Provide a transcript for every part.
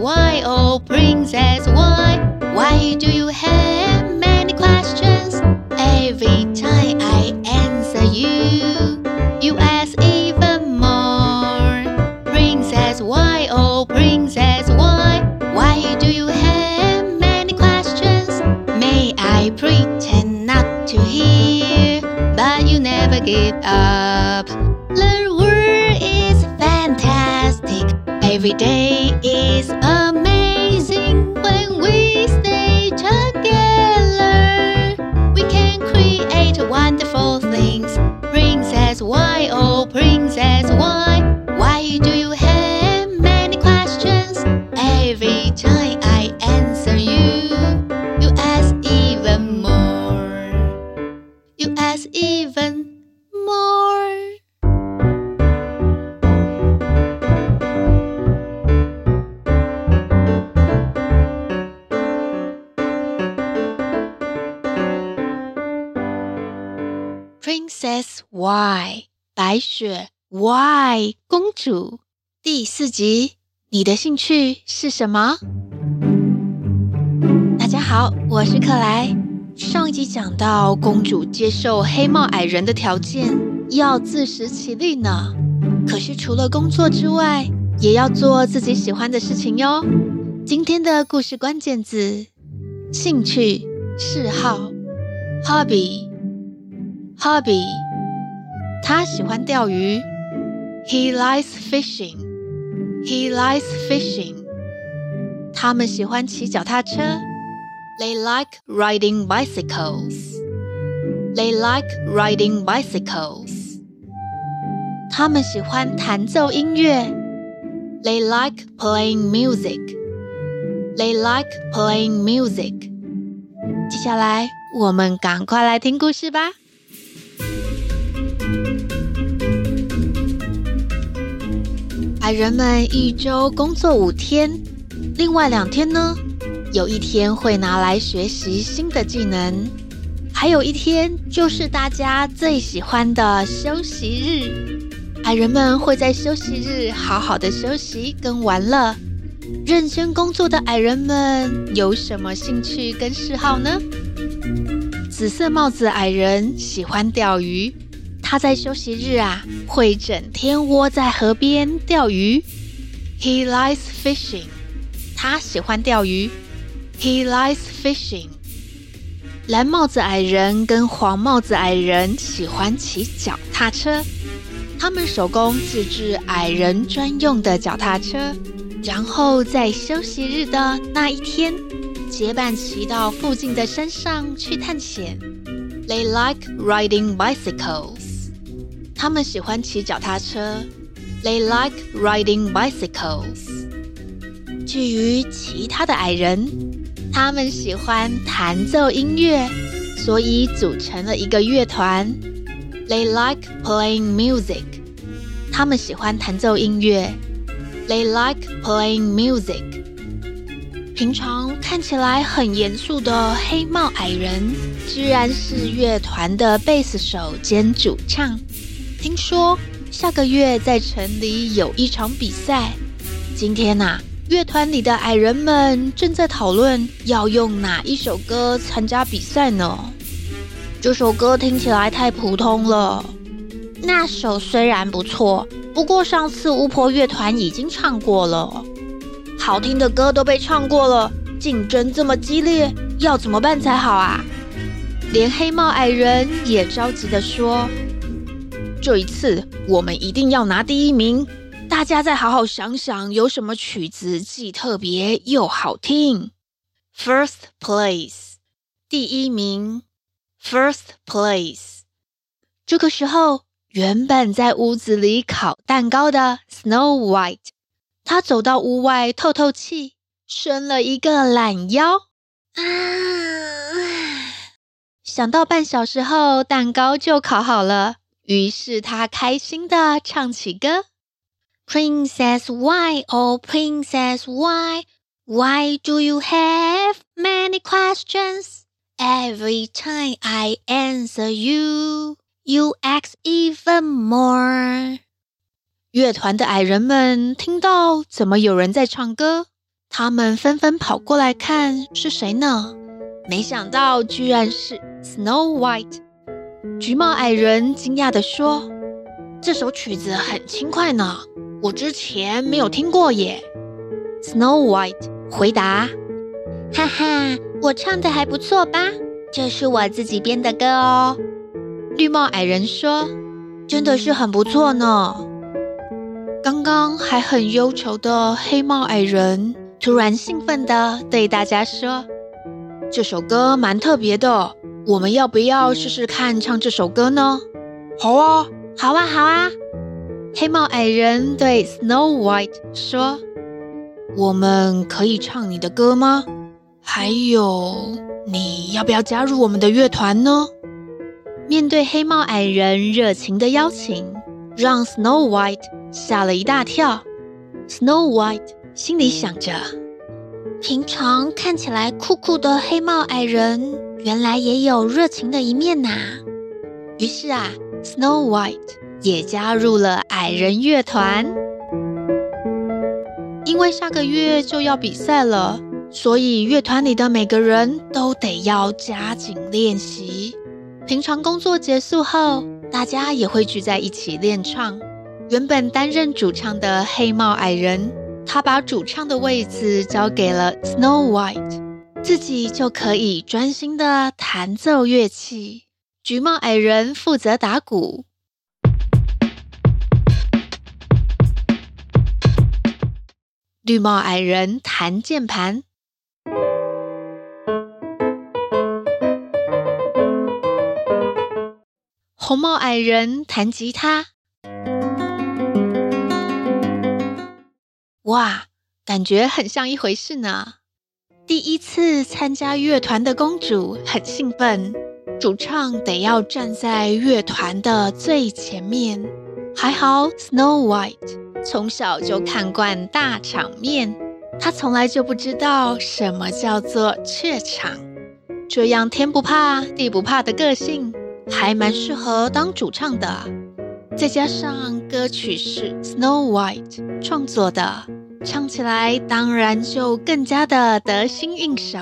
why, oh princess, why? Why do you have many questions? Every time I answer you, you ask even more. Princess, why, oh princess, why? Why do you have many questions? May I pretend not to hear, but you never give up. The world is fantastic. Every day is amazing 白雪 Why 公主第四集，你的兴趣是什么？大家好，我是克莱。上一集讲到，公主接受黑帽矮人的条件，要自食其力呢。可是除了工作之外，也要做自己喜欢的事情哟。今天的故事关键字：兴趣、嗜好，hobby。Hobby，他喜欢钓鱼。He likes fishing. He likes fishing. 他们喜欢骑脚踏车。They like riding bicycles. They like riding bicycles. 他们喜欢弹奏音乐。They like playing music. They like playing music. 接下来，我们赶快来听故事吧。矮人们一周工作五天，另外两天呢，有一天会拿来学习新的技能，还有一天就是大家最喜欢的休息日。矮人们会在休息日好好的休息跟玩乐。认真工作的矮人们有什么兴趣跟嗜好呢？紫色帽子矮人喜欢钓鱼。他在休息日啊，会整天窝在河边钓鱼。He likes fishing。他喜欢钓鱼。He likes fishing。蓝帽子矮人跟黄帽子矮人喜欢骑脚踏车。他们手工自制矮人专用的脚踏车，然后在休息日的那一天，结伴骑到附近的山上去探险。They like riding bicycles。他们喜欢骑脚踏车，They like riding bicycles。至于其他的矮人，他们喜欢弹奏音乐，所以组成了一个乐团，They like playing music。他们喜欢弹奏音乐，They like playing music。平常看起来很严肃的黑帽矮人，居然是乐团的贝斯手兼主唱。听说下个月在城里有一场比赛。今天呐、乐团里的矮人们正在讨论要用哪一首歌参加比赛呢？这首歌听起来太普通了。那首虽然不错，不过上次巫婆乐团已经唱过了。好听的歌都被唱过了，竞争这么激烈，要怎么办才好啊？连黑帽矮人也着急地说。这一次我们一定要拿第一名！大家再好好想想，有什么曲子既特别又好听？First place，第一名。First place。这个时候，原本在屋子里烤蛋糕的 Snow White，她走到屋外透透气，伸了一个懒腰。啊！想到半小时后蛋糕就烤好了。于是他开心地唱起歌：Princess why, oh princess why, why do you have many questions? Every time I answer you, you ask even more. 乐团的矮人们听到怎么有人在唱歌，他们纷纷跑过来看是谁呢？没想到居然是 Snow White。橘帽矮人惊讶地说：“这首曲子很轻快呢，我之前没有听过耶。” Snow White 回答：“哈哈，我唱的还不错吧？这是我自己编的歌哦。”绿帽矮人说：“真的是很不错呢。”刚刚还很忧愁的黑帽矮人突然兴奋地对大家说：“这首歌蛮特别的，我们要不要试试看唱这首歌呢？”“好啊，好啊，好啊！”黑帽矮人对 Snow White 说：“我们可以唱你的歌吗？还有，你要不要加入我们的乐团呢？”面对黑帽矮人热情的邀请，让 Snow White 吓了一大跳，Snow White 心里想着：平常看起来酷酷的黑帽矮人，原来也有热情的一面呐。于是啊，Snow White 也加入了矮人乐团。因为下个月就要比赛了，所以乐团里的每个人都得要加紧练习。平常工作结束后，大家也会聚在一起练唱。原本担任主唱的黑帽矮人，他把主唱的位置交给了 Snow White，自己就可以专心的弹奏乐器。橘帽矮人负责打鼓，绿帽矮人弹键盘，红帽矮人弹吉他。哇，感觉很像一回事呢！第一次参加乐团的公主很兴奋，主唱得要站在乐团的最前面。还好 Snow White 从小就看惯大场面，她从来就不知道什么叫做怯场。这样天不怕地不怕的个性，还蛮适合当主唱的。再加上歌曲是 Snow White 创作的，唱起来当然就更加的得心应手。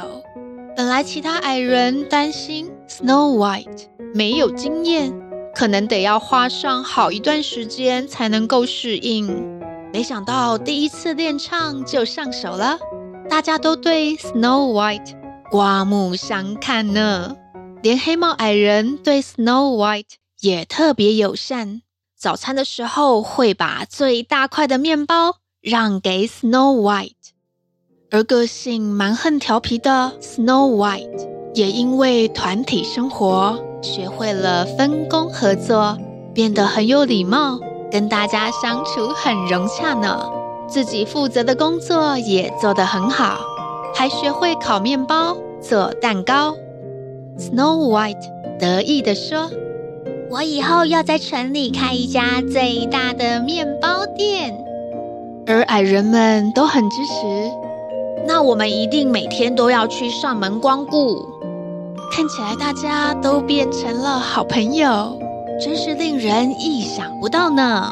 本来其他矮人担心 Snow White 没有经验，可能得要花上好一段时间才能够适应。没想到第一次练唱就上手了，大家都对 Snow White 刮目相看呢。连黑帽矮人对 Snow White 也特别友善。早餐的时候会把最大块的面包让给 Snow White，而个性蛮横调皮的 Snow White 也因为团体生活学会了分工合作，变得很有礼貌，跟大家相处很融洽呢。自己负责的工作也做得很好，还学会烤面包、做蛋糕。Snow White 得意地说。我以后要在城里开一家最大的面包店，而矮人们都很支持。那我们一定每天都要去上门光顾。看起来大家都变成了好朋友，真是令人意想不到呢。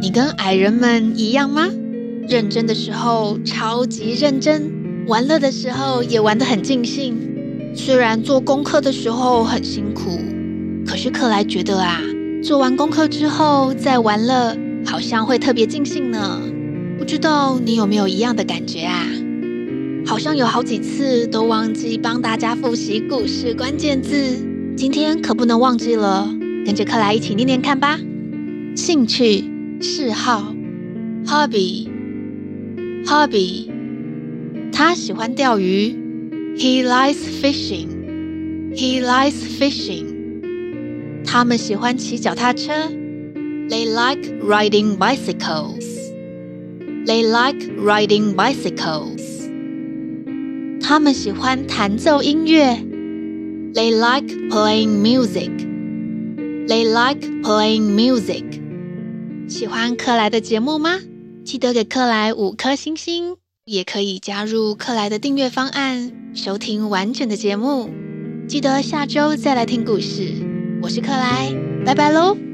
你跟矮人们一样吗？认真的时候超级认真，玩乐的时候也玩得很尽兴。虽然做功课的时候很辛苦，可是克莱觉得啊，做完功课之后再玩乐，好像会特别尽兴呢。不知道你有没有一样的感觉啊？好像有好几次都忘记帮大家复习故事关键字，今天可不能忘记了。跟着克莱一起念念看吧。兴趣。嗜好，hobby，hobby，他喜欢钓鱼，he likes fishing，he likes fishing。他们喜欢骑脚踏车，they like riding bicycles，they like riding bicycles。他们喜欢弹奏音乐，they like playing music，they like playing music。喜欢克莱的节目吗？记得给克莱五颗星星， 也可以加入克莱的订阅方案，收听完整的节目。记得下周再来听故事。我是克莱，拜拜喽。